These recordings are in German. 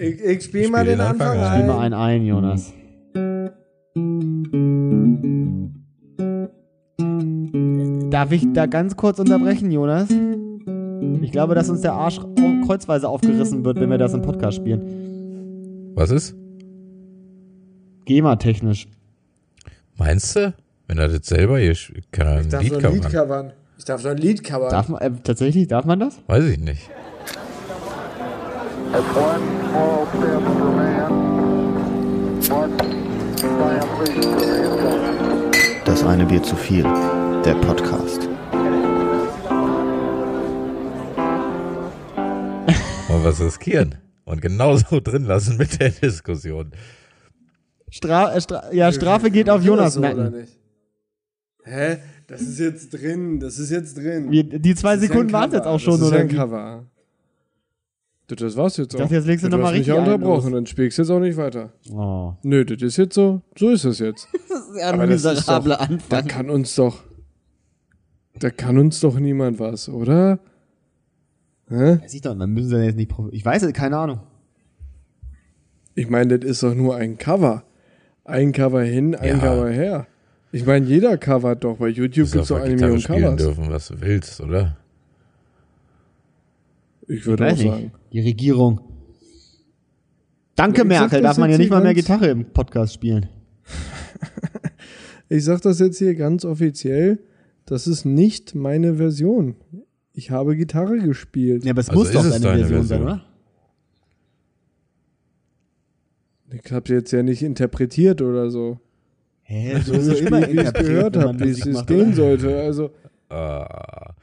Ich, ich spiele Ich mal spiel den den Anfang Anfang ein. Spiel mal einen ein, Jonas. Darf ich da ganz kurz unterbrechen, Jonas? Ich glaube, dass uns der Arsch kreuzweise aufgerissen wird, wenn wir das im Podcast spielen. Was ist? GEMA-technisch. Meinst du? Wenn er das selber hier kann er Ich ein darf Lied so ein covern. Lied covern. Ich darf so ein Lied covern. Darf man, äh, tatsächlich, darf man das? Weiß ich nicht. Das eine Bier zu viel. Der Podcast. Wollen wir es riskieren? Und genauso drin lassen mit der Diskussion. Stra äh, Stra ja, Strafe geht auf Jonas Nacken. nicht? Hä? Das ist jetzt drin. Das ist jetzt drin. Wir, die zwei Das Sekunden waren jetzt auch schon, das ist oder? ein wie? Cover. Du, Das war's jetzt auch. dachte, jetzt legst du du noch mal hast mich richtig ja einen unterbrochen, dann spielst du jetzt auch nicht weiter. Oh. Nö, das ist jetzt so. So ist es jetzt. Das ist ja Aber ein das ist miserabler doch- Da Anfang. kann uns doch. Da kann uns doch niemand was, oder? Hä? Weiß ich doch, dann müssen sie jetzt nicht. Ich weiß es, keine Ahnung. Ich meine, das ist doch nur ein Cover. Ein Cover hin, ein Ja. Cover her. Ich meine, jeder covert doch. Bei YouTube Du gibt es doch eine Million spielen Covers. dürfen, was du willst, oder? Ich Ich würde auch nicht. sagen. Die Regierung. Danke, Ja, ich Merkel. Darf man ja nicht mal mehr Gitarre im Podcast spielen. Ich sag das jetzt hier ganz offiziell. Das ist nicht meine Version. Ich habe Gitarre gespielt. Ja, aber es Also muss doch es eine deine Version, sein, Version? oder? Ich habe jetzt ja nicht interpretiert oder so. Hä, So gespielt, wie ich es gehört habe, wie es gehen sollte. Also, Ah,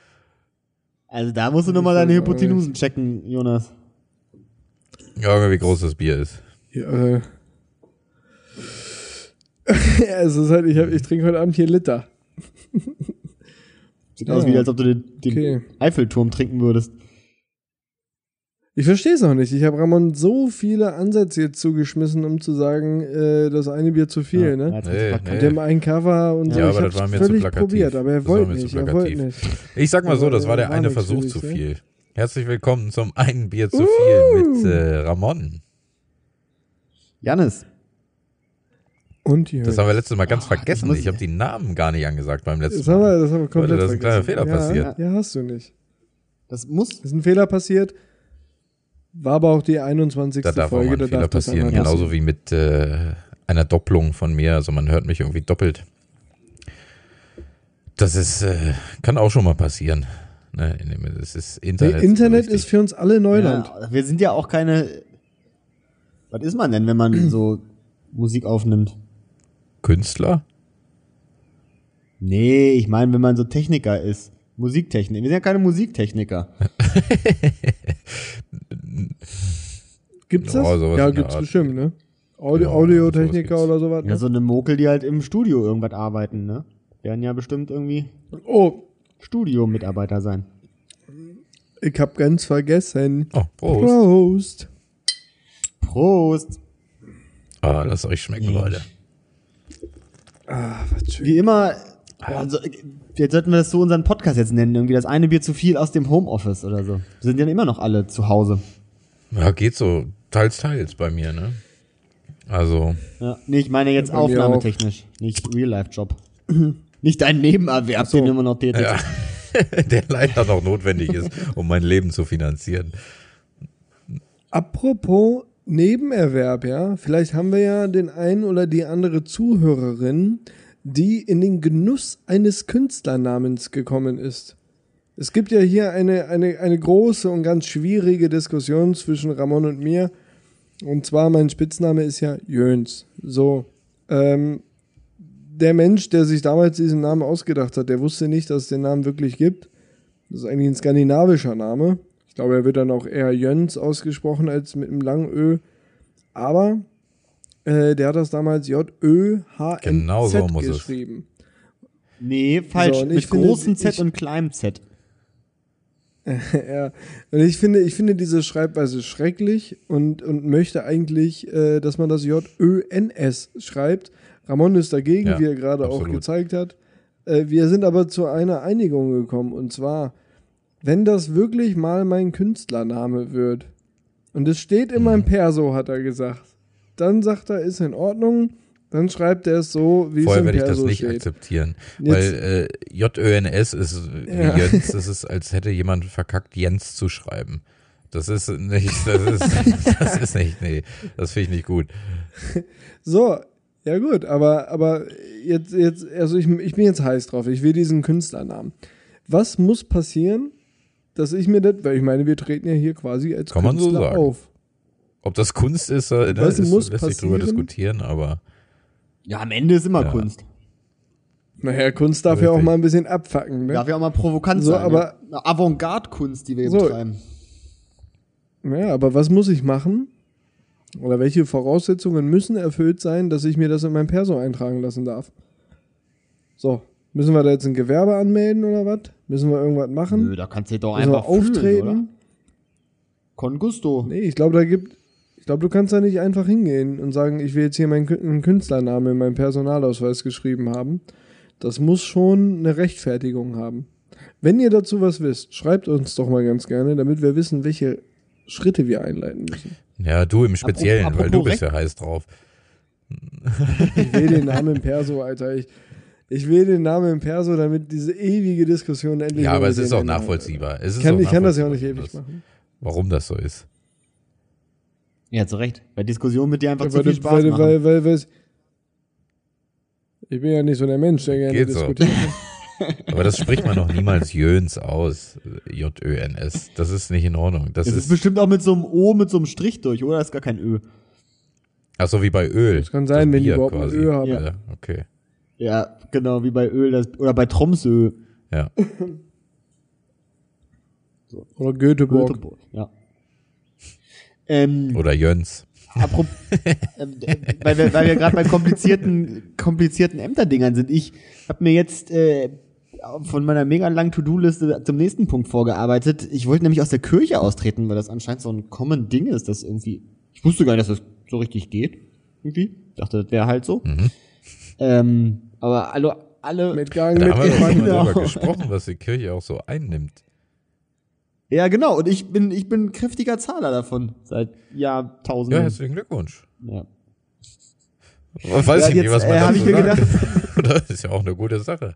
Also da musst du nochmal deine Hypotenusen checken, Jonas. ja, wie groß das Bier ist. ja, äh. ja, es ist halt, ich, hab, ich trinke heute Abend hier Liter. Sieht aus Ja. wie, als ob du den, den Okay. Eiffelturm trinken würdest. Ich verstehe es auch nicht. Ich habe Ramon so viele Ansätze jetzt zugeschmissen, um zu sagen, äh, das eine Bier zu viel, Ja, ne? Nee, nee. Mit dem einen Cover und so. Ja, ich aber das war mir zu völlig plakativ. probiert, aber er Das war wollte mir zu nicht, er wollte nicht. Ich sag mal so, das war der war eine Versuch dich, zu ne? viel. Herzlich willkommen zum einen Bier zu viel mit äh, Ramon. Janis, Und hier. Das haben wir letztes Mal ganz Oh, vergessen. ich Ich habe die Namen gar nicht angesagt beim letzten Das haben wir, Mal. das haben wir komplett Leute, das ist ein kleiner vergessen. Fehler ja, passiert. Ja, hast du nicht. das muss. Ist ein Fehler passiert. War aber auch die 21. Da darf auch Folge, mal ein da Fehler das passieren. Genauso wie mit äh, einer Doppelung von mir. Also man hört mich irgendwie doppelt. Das ist, äh, kann auch schon mal passieren. Ne, es ist Nee, Internet. Internet richtig. ist für uns alle Neuland. Ja, wir sind ja auch keine. Was ist man denn, wenn man so Musik aufnimmt? Künstler? Nee, ich meine, wenn man so Techniker ist. Musiktechniker. Wir sind ja keine Musiktechniker. Gibt's Ja, das? ja, der gibt's Art. bestimmt, ne? Audio, Ja, Audiotechniker oder sowas. Ja, Ne? so eine Mokel, die halt im Studio irgendwas arbeiten, ne? Werden ja bestimmt irgendwie Oh, Studio-Mitarbeiter sein. ich hab ganz vergessen. Oh, Prost. Prost. Prost! Ah, lasst euch schmecken, Leute. Ah, was schön. Wie immer, also, jetzt sollten wir das so unseren Podcast jetzt nennen, irgendwie das eine Bier zu viel aus dem Homeoffice oder so. Wir sind ja immer noch alle zu Hause. Ja, geht so teils, teils bei mir, ne? Also, Ja, nee, ich meine jetzt aufnahmetechnisch, nicht Real-Life-Job. nicht dein Nebenerwerb, so. den immer noch tätig. ja, der leider noch notwendig ist, um mein Leben zu finanzieren. Apropos Nebenerwerb, ja. Vielleicht haben wir ja den einen oder die andere Zuhörerin, die in den Genuss eines Künstlernamens gekommen ist. Es gibt ja hier eine, eine, eine große und ganz schwierige Diskussion zwischen Ramon und mir. Und zwar, mein Spitzname ist ja Jöns. So. Ähm, der Mensch, der sich damals diesen Namen ausgedacht hat, der wusste nicht, dass es den Namen wirklich gibt. Das ist eigentlich ein skandinavischer Name. Ich glaube, er wird dann auch eher Jöns ausgesprochen als mit einem langen Ö. Aber äh, der hat das damals J-Ö-H-N-Z Genau so muss es. geschrieben. Nee, falsch. So, Mit großem Z ich- und kleinem Z. ja, und ich finde, ich finde diese Schreibweise schrecklich und, und möchte eigentlich, äh, dass man das J-Ö-N-S schreibt. Ramon ist dagegen, Ja, wie er gerade auch gezeigt hat. Äh, wir sind aber zu einer Einigung gekommen und zwar, wenn das wirklich mal mein Künstlername wird, und es steht in Mhm. meinem Perso, hat er gesagt. Dann sagt er, ist in Ordnung. Dann schreibt er es so, wie es Vorher im werde ich das nicht steht. akzeptieren. Jetzt- weil äh, J-Ö-N-S ist Ja. Jöns, das ist, als hätte jemand verkackt, Jens zu schreiben. Das ist nicht, das ist, das ist nicht, nee, das finde ich nicht gut. So, ja gut, aber, aber jetzt, jetzt, also ich, ich bin jetzt heiß drauf. Ich will diesen Künstlernamen. Was muss passieren, dass ich mir das, weil ich meine, wir treten ja hier quasi als Kann man so Künstler sagen. auf. Ob das Kunst ist, äh, ne, Was ist muss lässt sich drüber passieren? diskutieren, aber Ja, am Ende ist immer Ja. Kunst. Naja, Kunst darf ja auch Richtig. mal ein bisschen abfacken, ne? Darf ja auch mal provokant So, sein. aber- ja. Eine Avantgarde-Kunst, die wir hier So. betreiben. Ja, aber was muss ich machen? Oder welche Voraussetzungen müssen erfüllt sein, dass ich mir das in mein Perso eintragen lassen darf? So, müssen wir da jetzt ein Gewerbe anmelden oder was? Müssen wir irgendwas machen? Nö, da kannst du doch müssen wir einfach fühlen, auftreten? oder? Con gusto. Nee, ich glaube, da gibt. Ich glaube, du kannst da nicht einfach hingehen und sagen, ich will jetzt hier meinen Kün- einen Künstlernamen in meinen Personalausweis geschrieben haben. Das muss schon eine Rechtfertigung haben. Wenn ihr dazu was wisst, schreibt uns doch mal ganz gerne, damit wir wissen, welche Schritte wir einleiten müssen. ja, du im Speziellen, Apropos weil du bist ja heiß drauf. Ich will den Namen im Perso, Alter. Ich, ich will den Namen im Perso, damit diese ewige Diskussion endlich Ja, aber es ist auch nachvollziehbar. Es ist Ich kann, auch ich kann das ja auch nicht nachvollziehbar, ewig machen. Warum das so ist. Ja, zu Recht. Bei Diskussionen mit dir einfach Ja, zu weil, viel Spaß weil, machen. weil, weil, weil, ich bin ja nicht so der Mensch, der gerne Geht so. diskutiert. Aber das spricht man noch niemals Jöns aus. J-Ö-N-S. Das ist nicht in Ordnung. Das ist ist, bestimmt auch mit so einem O, mit so einem Strich durch, oder? Das ist gar kein Ö. ach so wie bei Öl. Das kann sein, wenn die überhaupt ein Ö haben. Ja, okay. Ja, genau, wie bei Öl. Das, oder bei Tromsø. Ja. Oder Göteborg. Göteborg. Ja. Ähm, Oder Jöns. apropos, ähm, äh, weil wir, weil wir gerade bei komplizierten, komplizierten Ämterdingern sind. Ich habe mir jetzt äh, von meiner mega langen To-Do-Liste zum nächsten Punkt vorgearbeitet. Ich wollte nämlich aus der Kirche austreten, weil das anscheinend so ein common Ding ist, das irgendwie. Ich wusste gar nicht, dass das so richtig geht. Irgendwie. Dachte, das wäre halt so. Ähm, aber alle, alle. Mitgegangen, Da haben wir mal Genau. gesprochen, was die Kirche auch so einnimmt. Ja, genau. Und ich bin, ich bin kräftiger Zahler davon. Seit Ja, Jahrtausenden. herzlichen Glückwunsch. Ja. Weiß Ja, ich nicht, jetzt, was man äh, hab dazu ich mir sagt. das ist ja auch eine gute Sache.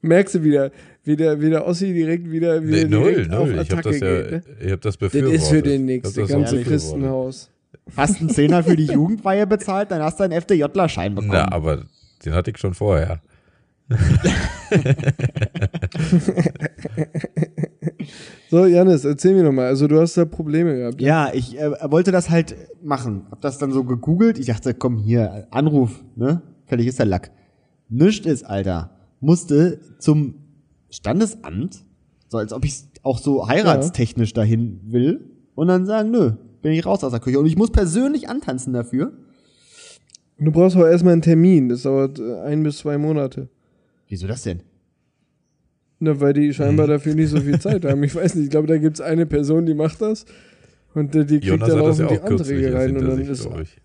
Merkst du wieder, wie der, wie der Ossi direkt wieder, wieder Nee, null, direkt auf null. Ich habe Attacke das ja, geht. Ne? ich habe das Das befürwortet. ist für den hab das das ganze. Christenhaus. Hast einen Zehner für die Jugendweihe bezahlt, dann hast du einen FDJ-Schein bekommen. Na, aber den hatte ich schon vorher. So, Janis, erzähl mir nochmal. Also, du hast da Probleme gehabt. Ja, ich äh, wollte das halt machen. Hab das dann so gegoogelt. Ich dachte, komm hier, Anruf, ne? Fertig ist der Lack. Nischt ist, Alter. Musste zum Standesamt, so als ob ich auch so heiratstechnisch dahin will, und dann sagen, nö, bin ich raus aus der Küche. Und ich muss persönlich antanzen dafür. Du brauchst auch erstmal einen Termin. Das dauert äh, ein bis zwei Monate. Wieso das denn? Ne, weil die scheinbar dafür nicht so viel Zeit haben. Ich weiß nicht, ich glaube, da gibt's eine Person, die macht das. Und äh, die kriegt Jonas dann das laufend ja die auch Anträge rein. Und dann ist ich.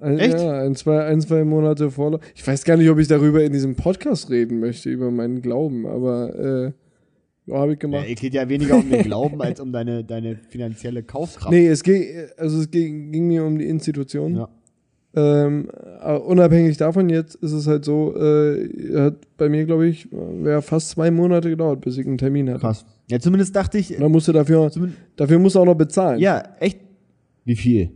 ein, Echt? ja, ein, zwei, ein, zwei Monate Vorlauf. Ich weiß gar nicht, ob ich darüber in diesem Podcast reden möchte, über meinen Glauben, aber äh, ja, habe ich Ja, gemacht. es geht ja weniger um den Glauben als um deine, deine finanzielle Kaufkraft. Nee, es ging, also es ging, ging mir um die Institution. Ja. Ähm, aber unabhängig davon, jetzt ist es halt so, äh, hat bei mir, glaube ich, wäre fast zwei Monate gedauert, bis ich einen Termin hatte. Krass. Ja, zumindest dachte ich, Und dann musste dafür, Zumin- dafür musst du auch noch bezahlen. ja, echt. Wie viel?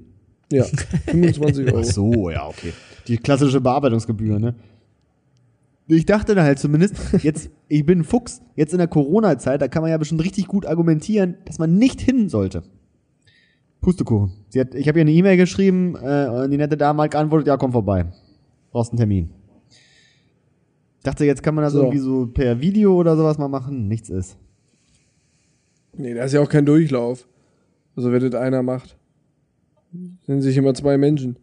Ja, 25 Euro. Ach so, ja, okay. Die klassische Bearbeitungsgebühr, ne? Ich dachte da halt zumindest, jetzt, ich bin ein Fuchs, jetzt in der Corona-Zeit, da kann man ja bestimmt richtig gut argumentieren, dass man nicht hin sollte. Pustekuchen. Sie hat, ich habe ihr eine E-Mail geschrieben äh, und die nette Dame hat geantwortet, ja, komm vorbei. Brauchst einen Termin. Dachte, jetzt kann man das So. irgendwie so per Video oder sowas mal machen. Nichts ist. Nee, da ist ja auch kein Durchlauf. Also, wenn das einer macht. Sind sich immer zwei Menschen.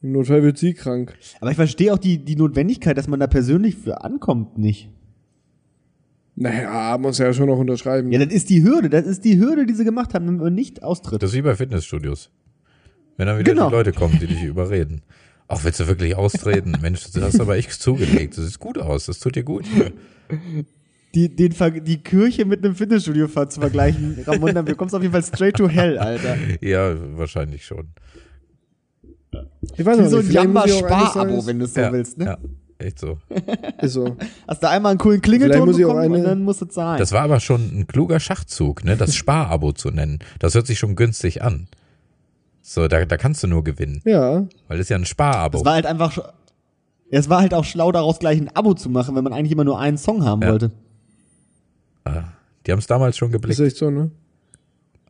Im Notfall wird sie krank. Aber ich verstehe auch die, die Notwendigkeit, dass man da persönlich für ankommt, nicht. Naja, muss ja schon noch unterschreiben. Ja, das ist die Hürde, das ist die Hürde, die sie gemacht haben, wenn man nicht austritt. Das ist wie bei Fitnessstudios. Wenn dann wieder Genau. die Leute kommen, die dich überreden. Ach, willst du wirklich austreten? Mensch, du hast aber echt zugelegt. Das sieht gut aus. Das tut dir gut. die, den, Ver- die Kirche mit einem Fitnessstudio ver- zu vergleichen, Ramon, dann bekommst du auf jeden Fall straight to hell, Alter. Ja, wahrscheinlich schon. Ich weiß Wie so ein nicht, vielleicht muss ich auch eines Jamba-Spar-Abo, Tages- wenn du es so ja, willst, ne? ja, echt so. Ist so. Hast du einmal einen coolen Klingelton muss ich auch bekommen und eine- dann musst du zahlen. Das war aber schon ein kluger Schachzug, ne? Das Sparabo zu nennen. Das hört sich schon günstig an. So, da, da kannst du nur gewinnen, Ja. weil das ist ja ein Sparabo. Es war halt einfach, es war halt auch schlau, daraus gleich ein Abo zu machen, wenn man eigentlich immer nur einen Song haben Ja. wollte. Ah, Die haben es damals schon Ist geblickt. echt so, ne?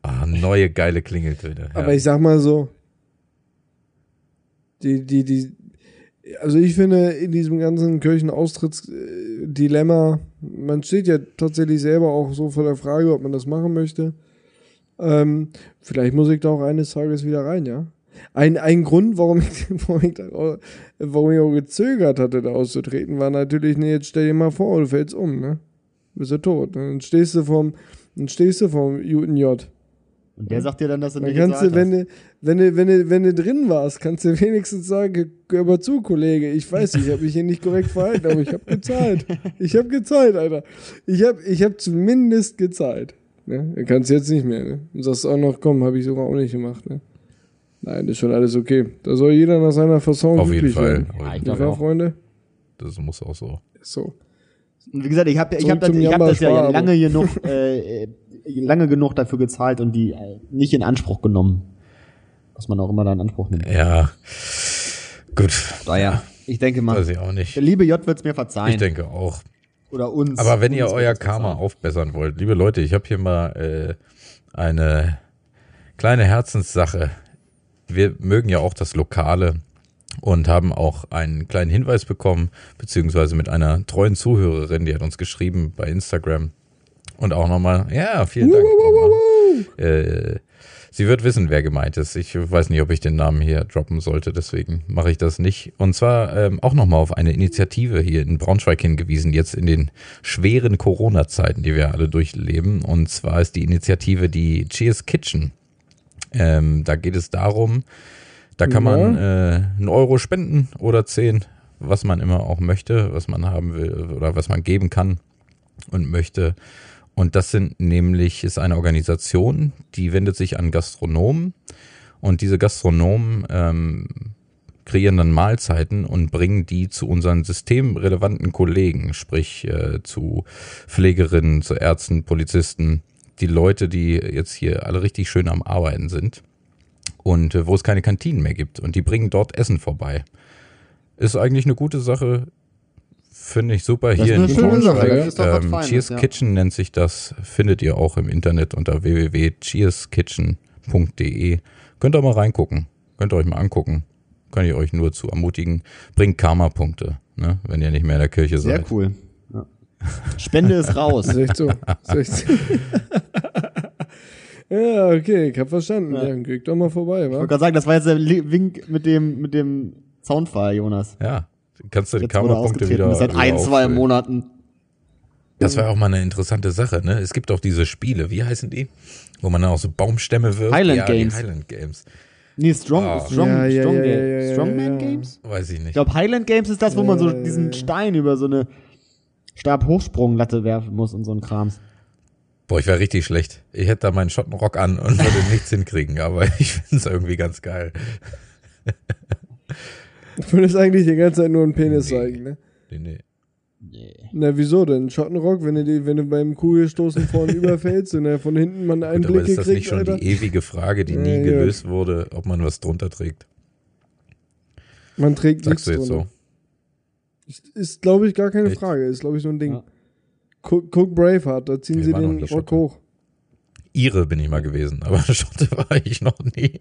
Ah, neue geile Klingeltöne. Ja. Aber ich sag mal so, die, die, die, also ich finde, in diesem ganzen Kirchenaustrittsdilemma, man steht ja tatsächlich selber auch so vor der Frage, ob man das machen möchte. Ähm, vielleicht muss ich da auch eines Tages wieder rein, ja. Ein, ein Grund, warum ich, warum, ich da, auch- warum ich auch gezögert hatte, da auszutreten, war natürlich, ne, jetzt stell dir mal vor, du fällst um, ne? Bist du tot. Ne? Dann stehst du vom, dann stehst du vom Juten J. Und der sagt dir dann, dass du Dann nicht kannst du, wenn hast. Wenn du, wenn du, wenn du drin warst, kannst du wenigstens sagen, hör mal zu, Kollege, ich weiß, ich habe mich hier nicht korrekt verhalten, aber ich habe gezahlt. Ich habe gezahlt, Alter. Ich habe ich hab zumindest gezahlt. Ne? Du kannst jetzt nicht mehr, ne? Und sagst auch noch, komm, habe ich sogar auch nicht gemacht, ne? Nein, ist schon alles okay. Da soll jeder nach seiner Fasson Auf jeden Fall. werden. Auf Ja, jeden ich Nicht glaube wahr, auch. Freunde? Das muss auch so. So. Und wie gesagt, ich habe ich hab das, ich hab das ja lange genug, äh, äh, lange genug dafür gezahlt und die äh, nicht in Anspruch genommen. Was man auch immer da in Anspruch nimmt. Ja. Gut. Naja, ich denke mal, Weiß ich auch nicht. der liebe J wird's mir verzeihen. Ich denke auch. Oder uns. Aber wenn ihr Uns euer wird's Karma verzeihen. aufbessern wollt, liebe Leute, ich habe hier mal äh, eine kleine Herzenssache. Wir mögen ja auch das Lokale und haben auch einen kleinen Hinweis bekommen, beziehungsweise mit einer treuen Zuhörerin, die hat uns geschrieben bei Instagram. Und auch nochmal, ja, vielen Dank. nochmal. Äh, sie wird wissen, wer gemeint ist. Ich weiß nicht, ob ich den Namen hier droppen sollte, deswegen mache ich das nicht. Und zwar ähm, auch nochmal auf eine Initiative hier in Braunschweig hingewiesen, jetzt in den schweren Corona-Zeiten, die wir alle durchleben. Und zwar ist die Initiative die Cheers Kitchen. Ähm, da geht es darum, da kann man äh, einen Euro spenden oder zehn, was man immer auch möchte, was man haben will oder was man geben kann und möchte. Und das sind nämlich, ist eine Organisation, die wendet sich an Gastronomen. Und diese Gastronomen ähm, kreieren dann Mahlzeiten und bringen die zu unseren systemrelevanten Kollegen, sprich äh, zu Pflegerinnen, zu Ärzten, Polizisten, die Leute, die jetzt hier alle richtig schön am Arbeiten sind. Und äh, wo es keine Kantinen mehr gibt. Und die bringen dort Essen vorbei. Ist eigentlich eine gute Sache, finde ich super. Das Hier in Braunschweig, ähm, Cheers ja. Kitchen nennt sich das, findet ihr auch im Internet unter www.cheerskitchen.de. Könnt ihr mal reingucken, könnt ihr euch mal angucken. Kann ich euch nur zu ermutigen. Bringt Karma-Punkte, ne, wenn ihr nicht mehr in der Kirche Sehr seid. cool. Ja. Spende ist raus. Ist echt so. So. ja, okay, ich hab verstanden. Ja. Dann krieg doch mal vorbei, Ich wa? wollte gerade sagen, das war jetzt der Wink mit dem, mit dem Soundfile, Jonas. Ja, kannst du die Karma-Punkte ausgetreten. wieder. Seit ein, zwei. Monaten. Das war auch mal eine interessante Sache, ne? Es gibt auch diese Spiele, wie heißen die? Wo man dann auch so Baumstämme wirft. Highland ja, Games. Die Highland Games. Nee, Strong, Ah. Strong, Ja, ja, Strong ja, Game. Strongman ja. Games? Weiß ich Ich nicht. glaube, Highland Games ist das, wo man so diesen. Stein über so eine Stabhochsprunglatte werfen muss und so ein Krams. Boah, ich wäre richtig schlecht. Ich hätte da meinen Schottenrock an und würde nichts hinkriegen, aber ich finde es irgendwie ganz geil. Du würdest eigentlich die ganze Zeit nur einen Penis Nee. zeigen, ne? Nee, nee. Na, wieso denn? Schottenrock, wenn du, die, wenn du beim Kugelstoßen vorne überfällst und er von hinten mal einen Gut, aber Einblick ist das nicht gekriegt, schon Alter? die ewige Frage, die nie Ja, ja. gelöst wurde, ob man was drunter trägt? Man trägt nichts Sagst du jetzt drunter. so? Ist, ist glaube ich, gar keine Echt? Frage. Ist, glaube ich, so ein Ding. Ja. Guck, guck Braveheart, da ziehen Wir sie den Rock Schotte. hoch. Ihre bin ich mal gewesen, aber Schotte war ich noch nie.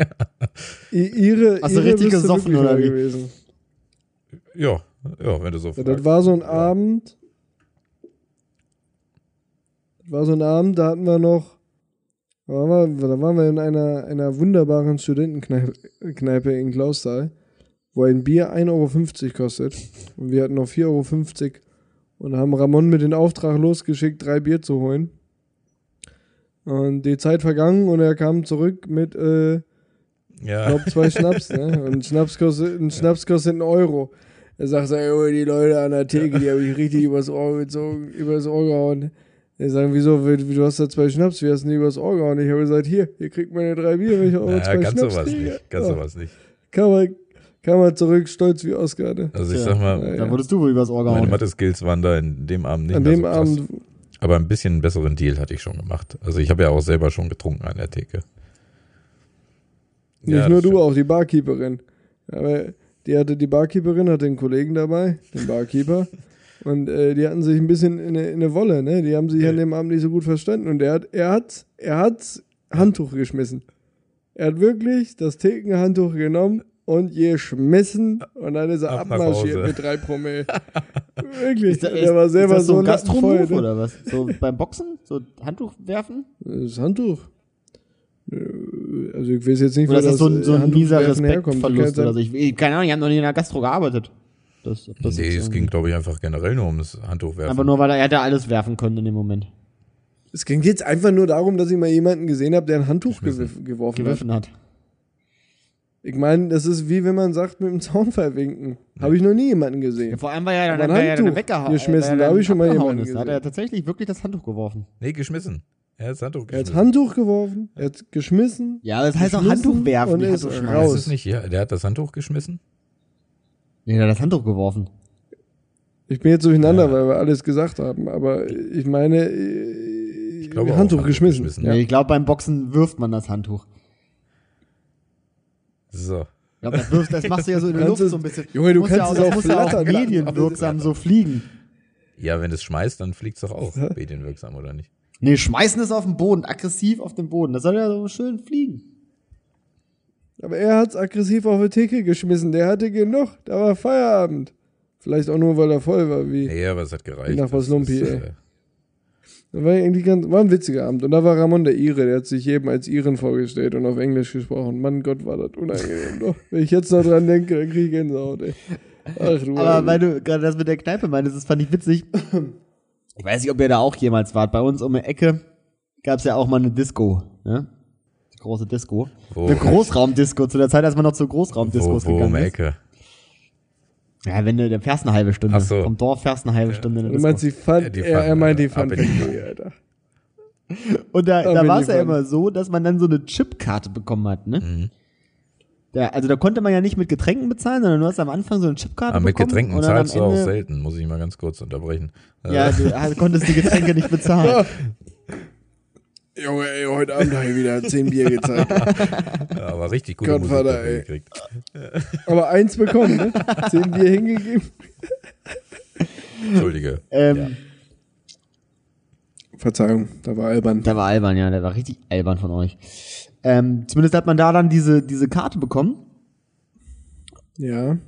I, ihre, Hast du ihre richtig bist gesoffen, oder wie? gewesen. Ja, ja, wenn du so Ja, fragst. das war so ein Abend. Das war so ein Abend, da hatten wir noch. Da waren wir, da waren wir in einer, einer wunderbaren Studentenkneipe Kneipe in Klausthal, wo ein Bier 1,50 Euro kostet. Und wir hatten noch 4,50 Euro und haben Ramon mit dem Auftrag losgeschickt, drei Bier zu holen. Und die Zeit vergangen und er kam zurück mit, äh, ich ja, glaube, zwei Schnaps, ne? Und Schnaps kostet, ein Schnaps kostet einen Euro. Er sagt, so, ey, die Leute an der Theke, die habe ich richtig übers Ohr gezogen, übers Ohr gehauen. Er sagen, wieso, wie- du hast da zwei Schnaps, wie hast du die übers Ohr gehauen? Ich habe gesagt, hier, ihr kriegt meine drei Bier, wenn ich eure Naja, zwei ganz Schnaps sowas kriege. nicht. Ganz Ja. sowas nicht. Kann man, kann man zurück, stolz wie Oscar, ne? Also ich Tja, sag mal, Da wurdest du wohl übers Ohr meine gehauen. Mathe-Skills waren da in dem Abend nicht An mehr dem so krass. Abend, Aber ein bisschen einen besseren Deal hatte ich schon gemacht. Also ich habe ja auch selber schon getrunken an der Theke. nicht Ja, nur du, stimmt. auch die Barkeeperin. Aber die hatte, die Barkeeperin hatte einen Kollegen dabei, den Barkeeper. Und äh, die hatten sich ein bisschen in eine, in eine Wolle, ne? Die haben sich an dem Abend nicht so gut verstanden. Und er hat, er hat, er hat Handtuch geschmissen. Er hat wirklich das Thekenhandtuch genommen und geschmissen und dann ist er Ab abmarschiert mit drei Promille. wirklich. Ist da- der war selber ist das so ein Gastromove ne? oder was? So beim Boxen? So Handtuch werfen? Das Handtuch. Äh, Also ich weiß jetzt nicht, Oder ist wo das so ein, so ein mieser Handtuchwerfen. Respektverlust oder so? Ich, ich, keine Ahnung, ich habe noch nie in der Gastro gearbeitet. Das, das nee, es ging, glaube ich, einfach generell nur ums Handtuch werfen. Aber nur, weil er hätte alles werfen können in dem Moment. Es ging jetzt einfach nur darum, dass ich mal jemanden gesehen habe, der ein Handtuch geworfen hat. Gewiffen hat. Ich meine, das ist wie wenn man sagt, mit dem Zaunfall winken. Habe ich noch nie jemanden Ja, gesehen. vor allem war ja dann, war ja dann Handtuch weggehauen. geschmissen, da hab dann ich schon mal jemanden ist. Da hat er gesehen. tatsächlich wirklich das Handtuch geworfen. nee, geschmissen. Er hat das Handtuch Er hat geschmissen. Handtuch geworfen, er hat geschmissen. Ja, das heißt auch Geschmissen Handtuch werfen. und nicht ist Handtuch raus. Ist es nicht, ja, der hat das Handtuch geschmissen? Nee, der hat das Handtuch geworfen. Ich bin jetzt durcheinander, Ja. weil wir alles gesagt haben. Aber ich meine, ich glaube auch Handtuch, Handtuch geschmissen. geschmissen. Ja. Ich glaube, beim Boxen wirft man das Handtuch. So. Ich glaube, das, wirfst, das machst du ja so in der Luft es- so ein bisschen. Junge, du Muss kannst es das auch muss ja auch lassen. medienwirksam so fliegen. Ja, wenn es schmeißt, dann fliegt es doch auch medienwirksam, oder nicht? Nee, schmeißen es auf den Boden, aggressiv auf den Boden. Das soll ja so schön fliegen. Aber er hat's aggressiv auf die Theke geschmissen. Der hatte genug. Da war Feierabend. Vielleicht auch nur, weil er voll war, wie. Nee, aber es hat gereicht. Nach was Lumpi, ist, ey. äh, Das war irgendwie ganz, war ein witziger Abend. Und da war Ramon der Ire, der hat sich jedem als Iren vorgestellt und auf Englisch gesprochen. Mann Gott, war das unangenehm. Doch, wenn ich jetzt noch dran denke, dann kriege ich Gänsehaut, ey. Ach du Aber weil du gerade das mit der Kneipe meintest, das fand ich witzig. Ich weiß nicht, ob ihr da auch jemals wart. Bei uns um die Ecke gab's ja auch mal eine Disco. Ne? Die große Disco. Wo- Eine Großraumdisco. Zu der Zeit, als man noch zu wo, Großraumdiscos wo um gegangen die ist. Ecke. Ja, wenn du, dann fährst eine halbe Stunde. Ach so. Vom Dorf fährst eine halbe Stunde in eine Du meinst, die fand, Ja, die er, er fanden, meint, die fand die- Factory, Alter. Und da, Da da war es ja immer so, dass man dann so eine Chipkarte bekommen hat, ne? Mhm. Da, also da konnte man ja nicht mit Getränken bezahlen, sondern du hast am Anfang so eine Chipkarte Aber mit bekommen. Getränken zahlst du auch selten, muss ich mal ganz kurz unterbrechen. Äh, Ja, du also konntest die Getränke nicht bezahlen. Junge, ey, heute Abend habe ich wieder 10 Bier gezahlt. aber richtig gute Musik dafür ey. gekriegt. Aber eins bekommen, ne? 10 Bier hingegeben. Entschuldige. Ähm, Verzeihung, da war albern. Der war albern, ja, der war richtig albern von euch. Ähm, zumindest hat man da dann diese, diese Karte bekommen. Ja.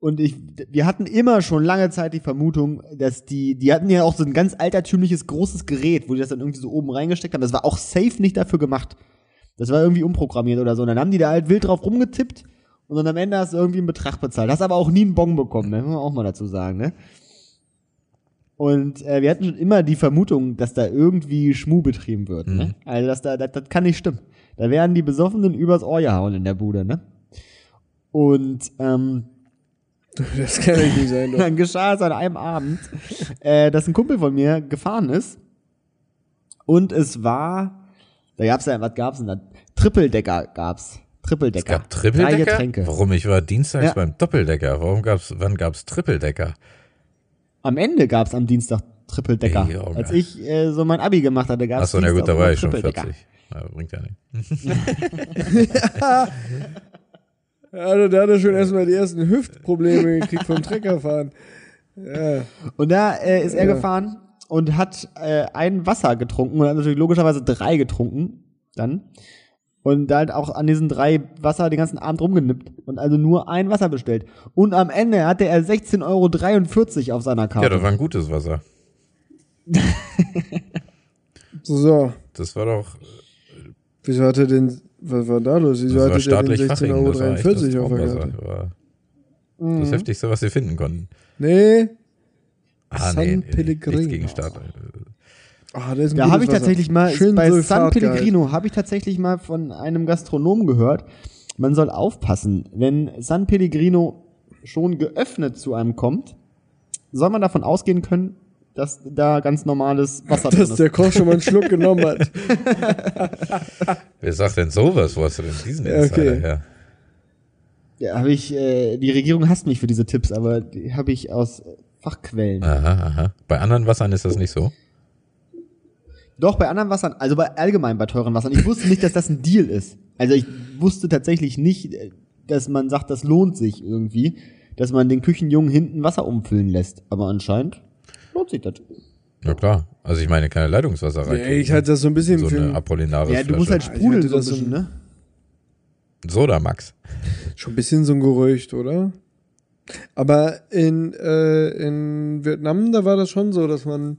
Und ich, wir hatten immer schon lange Zeit die Vermutung, dass die, die hatten ja auch so ein ganz altertümliches großes Gerät, wo die das dann irgendwie so oben reingesteckt haben. Das war auch safe nicht dafür gemacht. Das war irgendwie umprogrammiert oder so. Und dann haben die da halt wild drauf rumgetippt und dann am Ende hast du irgendwie einen Betrag bezahlt. Hast aber auch nie einen Bon bekommen, ne? muss man auch mal dazu sagen, ne? Und äh, wir hatten schon immer die Vermutung, dass da irgendwie Schmuh betrieben wird, ne? Also dass da, das, das kann nicht stimmen. Da werden die Besoffenen übers Ohr gehauen in der Bude, ne? Und ähm, Das kann nicht nicht sein, doch. dann geschah es an einem Abend, äh, dass ein Kumpel von mir gefahren ist. Und es war, da gab's ja, was gab's denn da? Trippeldecker gab's. Trippeldecker. Es gab Trippeldecker? Drei Getränke. Warum? Ich war dienstags Ja. beim Doppeldecker. Warum gab's, wann gab's Trippeldecker? Am Ende gab's am Dienstag Trippeldecker. Ey, Junge. Als ich äh, so mein Abi gemacht hatte, gab's Achso, na gut, da war ich schon Trippeldecker. 40. Na, bringt ja nicht. Also, da hat er schon erstmal die ersten Hüftprobleme gekriegt vom Treckerfahren. Ja. Und da äh, ist er Ja. gefahren und hat äh, ein Wasser getrunken und hat natürlich logischerweise drei getrunken dann. Und da halt auch an diesen drei Wasser den ganzen Abend rumgenippt und also nur ein Wasser bestellt. Und am Ende hatte er 16,43 Euro auf seiner Ja, Karte. das war ein gutes Wasser. So, Das war doch, wieso hat er denn, was war da los? Wieso hatte der Faching. 16,43 Das war echt das Euro auf der. Karte? Das war Mhm. das Heftigste, was sie finden konnten. Nee. Ah, San nee, nee, Pellegrino. nichts gegen Staat. Ah, das ist ein Da habe ich Wasser. tatsächlich mal, Schön bei San. Pellegrino habe ich tatsächlich mal von einem Gastronomen gehört, man soll aufpassen, wenn San Pellegrino schon geöffnet zu einem kommt, soll man davon ausgehen können, dass da ganz normales Wasser drin Dass ist. der Koch schon mal einen Schluck genommen hat. Wer sagt denn sowas? Wo hast du denn diesen Ja, okay. Insider her? Ja, habe ich, äh, die Regierung hasst mich für diese Tipps, aber die habe ich aus Fachquellen. Aha, aha. Bei anderen Wassern ist das nicht so. Doch, bei anderen Wassern, also bei allgemein bei teuren Wassern. Ich wusste nicht, dass das ein Deal ist. Also ich wusste tatsächlich nicht, äh, dass man sagt, das lohnt sich irgendwie, dass man den Küchenjungen hinten Wasser umfüllen lässt. Aber anscheinend lohnt sich das. Ja klar. Also ich meine keine Leitungswasser Ja, rein. ich hatte das so ein bisschen so für eine Apollinaris Ja, du musst halt Ich sprudeln hatte so ein bisschen, ne? Soda Max. schon ein bisschen so ein Gerücht, oder? Aber in, äh, in Vietnam, da war das schon so, dass man,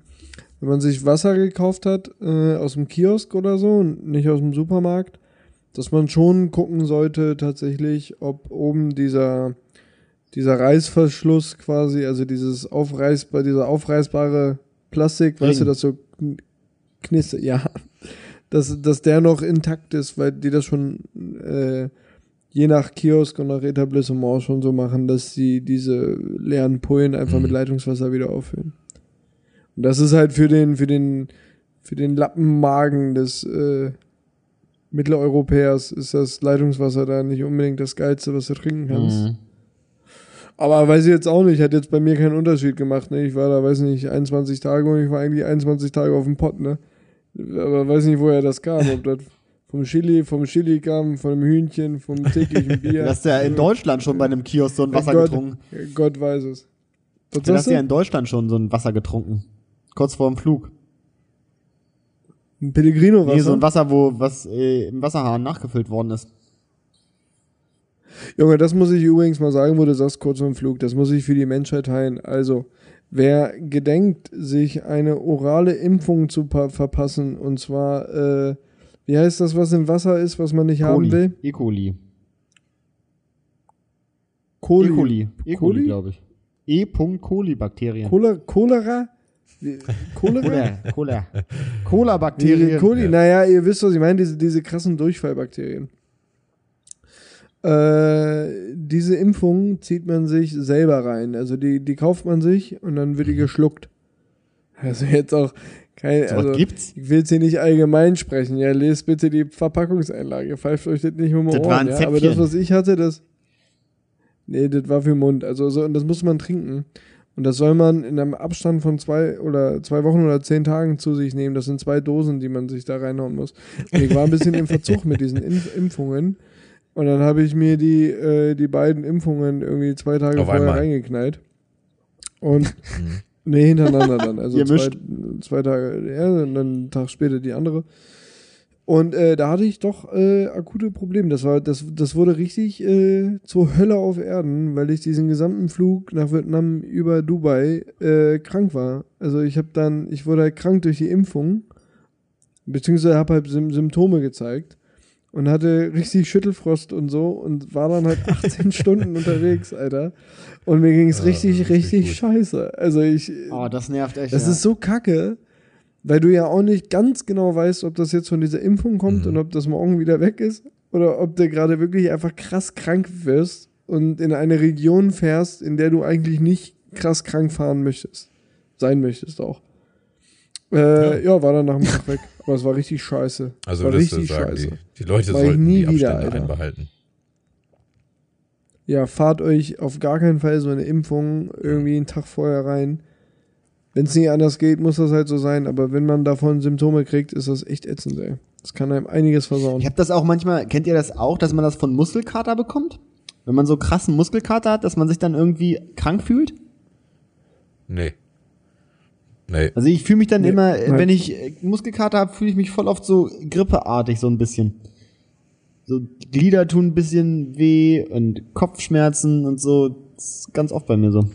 wenn man sich Wasser gekauft hat, äh, aus dem Kiosk oder so und nicht aus dem Supermarkt, dass man schon gucken sollte tatsächlich, ob oben dieser, dieser Reißverschluss quasi, also dieses aufreißbare, dieser aufreißbare Plastik, weißt du, Ring. das so kn- knistert, ja, dass, dass der noch intakt ist, weil die das schon äh, je nach Kiosk und nach Etablissement schon so machen, dass sie diese leeren Pullen einfach Mhm. mit Leitungswasser wieder auffüllen. Und das ist halt für den, für den, für den Lappenmagen des äh, Mitteleuropäers ist das Leitungswasser da nicht unbedingt das Geilste, was du trinken kannst. Mhm. Aber weiß ich jetzt auch nicht, hat jetzt bei mir keinen Unterschied gemacht. Ne? Ich war da, weiß nicht, 21 Tage und ich war eigentlich 21 Tage auf dem Pott, ne? Aber weiß nicht, woher das kam. Ob das vom Chili, vom Chili kam, von dem Hühnchen, vom täglichen Bier. Du hast ja in Deutschland schon bei einem Kiosk so ein Wasser Gott, getrunken. Gott weiß es. Was Du hast sagst ja in Deutschland schon so ein Wasser getrunken. Kurz vor dem Flug. Ein Pellegrino-Wasser? Nee, so ein Wasser, wo was äh, im Wasserhahn nachgefüllt worden ist. Junge, das muss ich übrigens mal sagen, wo du sagst, kurz vor dem Flug, das muss ich für die Menschheit teilen. Also, wer gedenkt, sich eine orale Impfung zu pa- verpassen, und zwar, äh, wie heißt das, was im Wasser ist, was man nicht haben will? E. coli. Coli. E. coli. E. Coli? coli, glaube ich. E. coli Bakterien. Cola, Cholera? Cholera? Cola. Cola. Cola. Coli, naja, ihr wisst, was ich meine, diese, diese krassen Durchfallbakterien. Äh, diese Impfung zieht man sich selber rein. Also die, die kauft man sich und dann wird die geschluckt. Also jetzt auch kein, So also gibt's? ich will jetzt hier nicht allgemein sprechen. Ja, lest bitte die Verpackungseinlage. Pfeift euch das nicht um die Ohren. Ja? Aber das, was ich hatte, das. Nee, das war für den Mund. Also so, und das muss man trinken. Und das soll man in einem Abstand von zwei oder zwei Wochen oder zehn Tagen zu sich nehmen. Das sind zwei Dosen, die man sich da reinhauen muss. Und ich war ein bisschen im Verzug mit diesen Impf Impfungen. Und dann habe ich mir die, äh, die beiden Impfungen irgendwie zwei Tage Auf vorher einmal. reingeknallt. Und Mhm. nee, hintereinander dann. Also Ihr zwei, mischt. zwei Tage, ja, und dann einen Tag später die andere. Und äh, da hatte ich doch äh, akute Probleme. Das war, das, das wurde richtig äh, zur Hölle auf Erden, weil ich diesen gesamten Flug nach Vietnam über Dubai äh, krank war. Also ich habe dann, ich wurde halt krank durch die Impfung, beziehungsweise habe halt Sym Symptome gezeigt und hatte richtig Schüttelfrost und so und war dann halt 18 Stunden unterwegs, Alter. Und mir ging es Ah, richtig, nicht richtig gut. scheiße. Also ich, Oh, das nervt echt. das ja. ist so kacke, weil du ja auch nicht ganz genau weißt, ob das jetzt von dieser Impfung kommt Mhm. und ob das morgen wieder weg ist oder ob du gerade wirklich einfach krass krank wirst und in eine Region fährst, in der du eigentlich nicht krass krank fahren möchtest. Sein möchtest auch. Äh, ja. war dann nach dem Tag weg. Aber es war richtig scheiße. Also war richtig sagen, scheiße. die, die Leute ich sollten nie die wieder, Abstände Alter. einbehalten. Ja, fahrt euch auf gar keinen Fall so eine Impfung irgendwie einen Tag vorher rein. Wenn es nicht anders geht, muss das halt so sein. Aber wenn man davon Symptome kriegt, ist das echt ätzend, ey. Das kann einem einiges versauen. Ich habe das auch manchmal, kennt ihr das auch, dass man das von Muskelkater bekommt? Wenn man so krassen Muskelkater hat, dass man sich dann irgendwie krank fühlt? Nee. Nee. Also ich fühle mich dann Nee, immer, nein. wenn ich äh, Muskelkater habe, fühle ich mich voll oft so grippeartig, so ein bisschen. So Glieder tun ein bisschen weh und Kopfschmerzen und so. Das ist ganz oft bei mir so.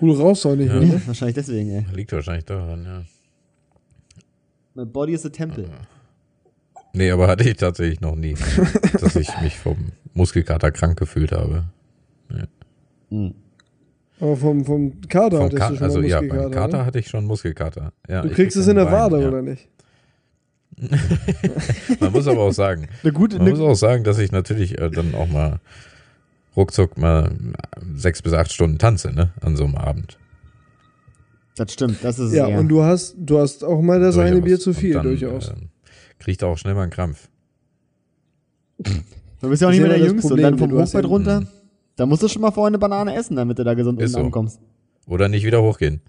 Cool raus auch nicht Ja. Ja, ne? wahrscheinlich deswegen, ey. Liegt wahrscheinlich daran, ja. My body is a temple. Nee, aber hatte ich tatsächlich noch nie, dass ich mich vom Muskelkater krank gefühlt habe. Aber vom, vom Kater Vom hattest Ka du schon also mal ja, beim Kater ne? hatte ich schon Muskelkater. Ja, Du kriegst krieg es in der Wade, ja. oder nicht? Man muss aber auch sagen, Eine gute, man muss auch sagen, dass ich natürlich äh, dann auch mal ruckzuck mal sechs bis acht Stunden tanze, ne, an so einem Abend. Das stimmt, das ist es Ja, eher. und du hast, du hast auch mal das eine. Bier zu viel, dann, durchaus. ähm, kriegt auch schnell mal einen Krampf. Du bist ja auch nicht mehr der Jüngste Problem, und dann vom Hochbett runter. Da musst du schon mal vorher eine Banane essen, damit du da gesund Ist unten so. ankommst. Oder nicht wieder hochgehen.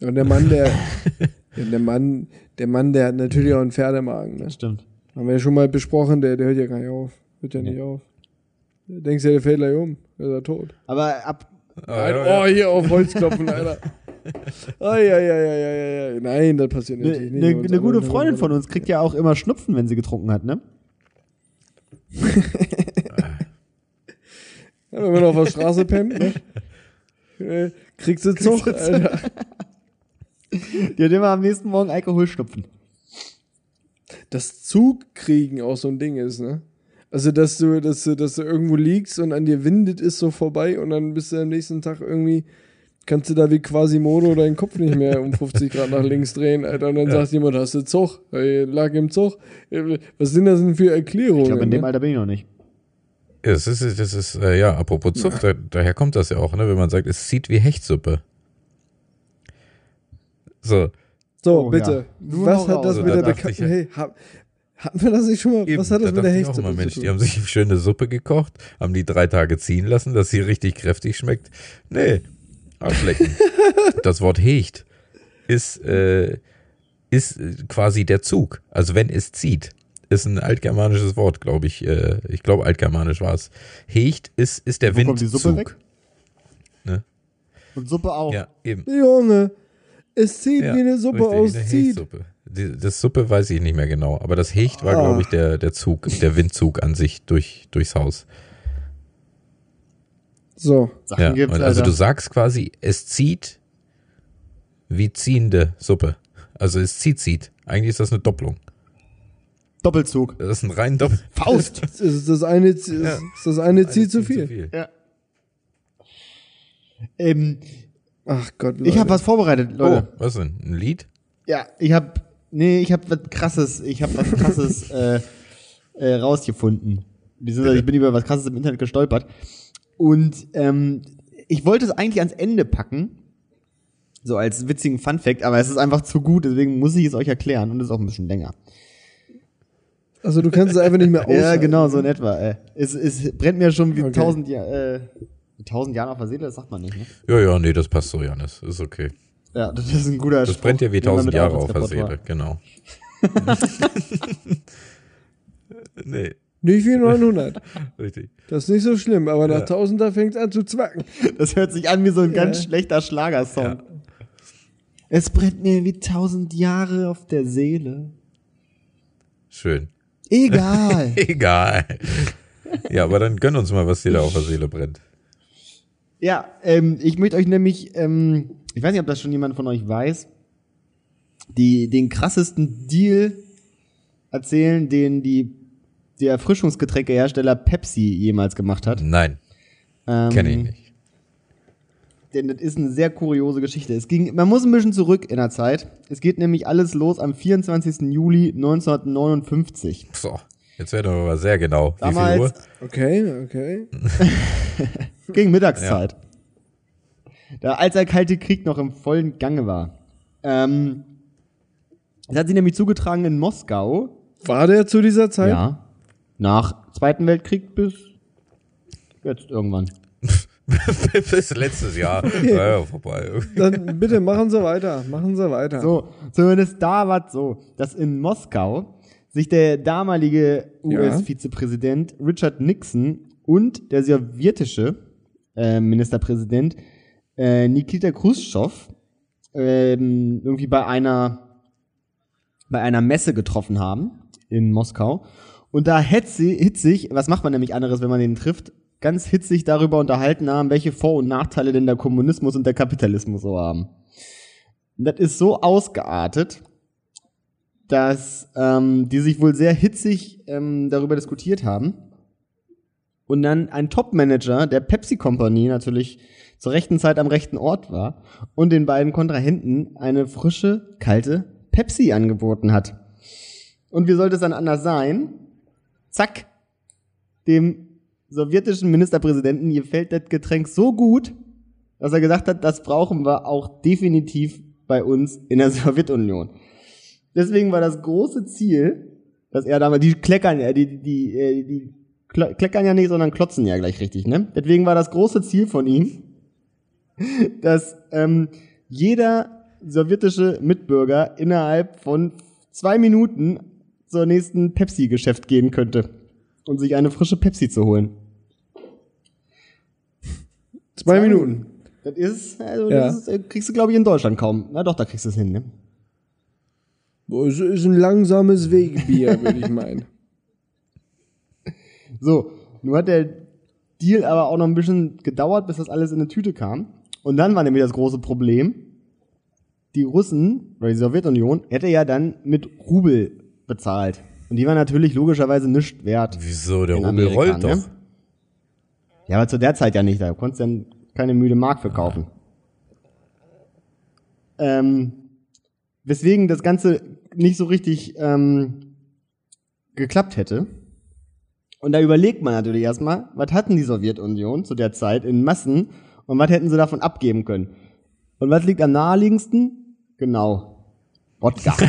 Und der Mann, der, ja, der Mann, der Mann, der hat natürlich auch einen Pferdemagen, ne? Stimmt. Haben wir ja schon mal besprochen, der, der hört ja gar nicht auf. Hört ja nicht auf. Denkst du, der fällt gleich um? Der ist er tot. Aber ab, Nein, ja, ja. Oh, hier auf Holz klopfen, Alter. Ai, ai, ai, ai, ai, ai. Nein, das passiert eine natürlich nicht. ne, Bei uns ne gute Freundin von uns kriegt ja auch immer Schnupfen, wenn sie getrunken hat, ne? Ja, wenn man auf der Straße pennt, ne? Äh, Kriegst du Zug, Alter. Die hat immer am nächsten Morgen Alkoholschnupfen. Das Zugkriegen auch so ein Ding ist, ne? Also, dass du, dass du, dass du irgendwo liegst und an dir windet ist so vorbei und dann bist du am nächsten Tag irgendwie, kannst du da wie Quasimodo deinen Kopf nicht mehr um 50 Grad nach links drehen, Alter. Und dann sagt jemand, hast du Zug? Hey, lag im Zug. Äh, Was sind das denn für Erklärungen? Ich glaube, in dem ne? Alter bin ich noch nicht. Ja, Das ist, das ist, äh, ja, apropos Zucht, da, daher kommt das ja auch, ne, wenn man sagt, es zieht wie Hechtsuppe. So, So, Oh, bitte. ja. Nur Was hat das raus. mit Da der bekannten, hey, hab, hatten wir das nicht schon mal? eben, Was hat das da mit der Hechtsuppe immer, Mensch, zu die haben sich eine schöne Suppe gekocht, haben die drei Tage ziehen lassen, dass sie richtig kräftig schmeckt. Nee, Arschlecken. das Wort Hecht ist, äh, ist quasi der Zug. Also wenn es zieht, ist ein altgermanisches Wort, glaube ich. Äh, ich glaube, altgermanisch war es. Hecht ist, ist der Wo kommt die Windzug. Suppe weg? Ne? Und Suppe auch. Ja, eben. Junge, es zieht Ja, wie eine Suppe aus das Suppe weiß ich nicht mehr genau, aber das Hecht war, Ah. glaube ich, der, der Zug, der Windzug an sich durch, durchs Haus. So. Sachen Ja, gibt's, und also du sagst quasi, es zieht wie ziehende Suppe. Also es zieht, zieht. Eigentlich ist das eine Doppelung. Doppelzug. Das ist ein rein Doppel. Faust. Es ist das eine, ist Ja. das eine zieht zu viel. ja. Ähm, Ach Gott, ich habe was vorbereitet, Oh, Leute. was denn? Ein Lied? Ja, ich habe nee, ich habe was krasses, ich habe was krasses äh, äh, rausgefunden. Beziehungsweise ich bin über was krasses im Internet gestolpert und ähm, ich wollte es eigentlich ans Ende packen, so als witzigen Fun Fact, aber es ist einfach zu gut, deswegen muss ich es euch erklären und es ist auch ein bisschen länger. Also du kannst es einfach nicht mehr aushalten. Ja, genau, so in etwa. Äh. Es, es brennt mir schon wie Okay. tausend Jahr, äh, wie tausend Jahren auf der Seele, das sagt man nicht, ne? Ja, ja, nee, das passt so, Janis. Ist okay. Ja, das ist ein guter Das brennt ja wie tausend Jahre auf der war. Seele, genau. nee, Nicht wie 900. richtig. Das ist nicht so schlimm, aber nach Ja. 1000 da fängt es an zu zwacken. Das hört sich an wie so ein ganz Ja. schlechter Schlagersong. Ja. Es brennt mir wie tausend Jahre auf der Seele. Schön. Egal. Egal. Ja, aber dann gönn uns mal, was dir da auf der Seele brennt. ja, ähm, ich möchte euch nämlich, ähm, ich weiß nicht, ob das schon jemand von euch weiß, die, den krassesten Deal erzählen, den die, der Erfrischungsgetränkehersteller Pepsi jemals gemacht hat. Nein, Ähm, kenne ich nicht. Denn das ist eine sehr kuriose Geschichte. Es ging, man muss ein bisschen zurück in der Zeit. Es geht nämlich alles los am 24. Juli 1959. So, jetzt werden wir aber sehr genau. Wie viel Damals- Uhr? Okay, okay. Gegen Mittagszeit. Da, als der Kalte Krieg noch im vollen Gange war. Ähm, es hat sich nämlich zugetragen in Moskau. War der zu dieser Zeit? Ja. Nach Zweiten Weltkrieg bis jetzt irgendwann. Bis letztes Jahr. Ja, ja, vorbei. Dann bitte machen Sie weiter, machen Sie weiter. So, zumindest da war es so, dass in Moskau sich der damalige Ja. US-Vizepräsident Richard Nixon und der sowjetische äh, Ministerpräsident äh, Nikita Khrushchev ähm, irgendwie bei einer bei einer Messe getroffen haben in Moskau. Und da hetzi- hitzig, was macht man nämlich anderes, wenn man den trifft, ganz hitzig darüber unterhalten haben, welche Vor- und Nachteile denn der Kommunismus und der Kapitalismus so haben. Das ist so ausgeartet, dass ähm, die sich wohl sehr hitzig ähm, darüber diskutiert haben. Und dann ein Top-Manager der Pepsi Company natürlich zur rechten Zeit am rechten Ort war und den beiden Kontrahenten eine frische, kalte Pepsi angeboten hat. Und wie sollte es dann anders sein? Zack, dem sowjetischen Ministerpräsidenten gefällt das Getränk so gut, dass er gesagt hat, das brauchen wir auch definitiv bei uns in der Sowjetunion. Deswegen war das große Ziel, dass er damals, die kleckern ja, die, die, die, äh, die kle- kleckern ja nicht, sondern klotzen ja gleich richtig, ne? Deswegen war das große Ziel von ihm, dass ähm, jeder sowjetische Mitbürger innerhalb von zwei Minuten zur nächsten Pepsi-Geschäft gehen könnte und sich eine frische Pepsi zu holen. Zwei Minuten. Das ist, also Ja. das ist, äh, kriegst du, glaube ich, in Deutschland kaum. Na doch, da kriegst du es hin, ne? Boah, Es ist ein langsames Wegbier, würde ich meinen. So, nun hat der Deal aber auch noch ein bisschen gedauert, bis das alles in eine Tüte kam. Und dann war nämlich das große Problem, die Russen, oder die Sowjetunion, hätte ja dann mit Rubel bezahlt. Und die war natürlich logischerweise nichts wert. Wieso? Der Rubel Amerika, rollt ne? Ja, aber zu der Zeit ja nicht, da konntest du dann keine müde Mark für kaufen. Ähm, weswegen das Ganze nicht so richtig ähm, geklappt hätte. Und da überlegt man natürlich erstmal, was hatten die Sowjetunion zu der Zeit in Massen und was hätten sie davon abgeben können. Und was liegt am naheliegendsten? Genau. Wodka.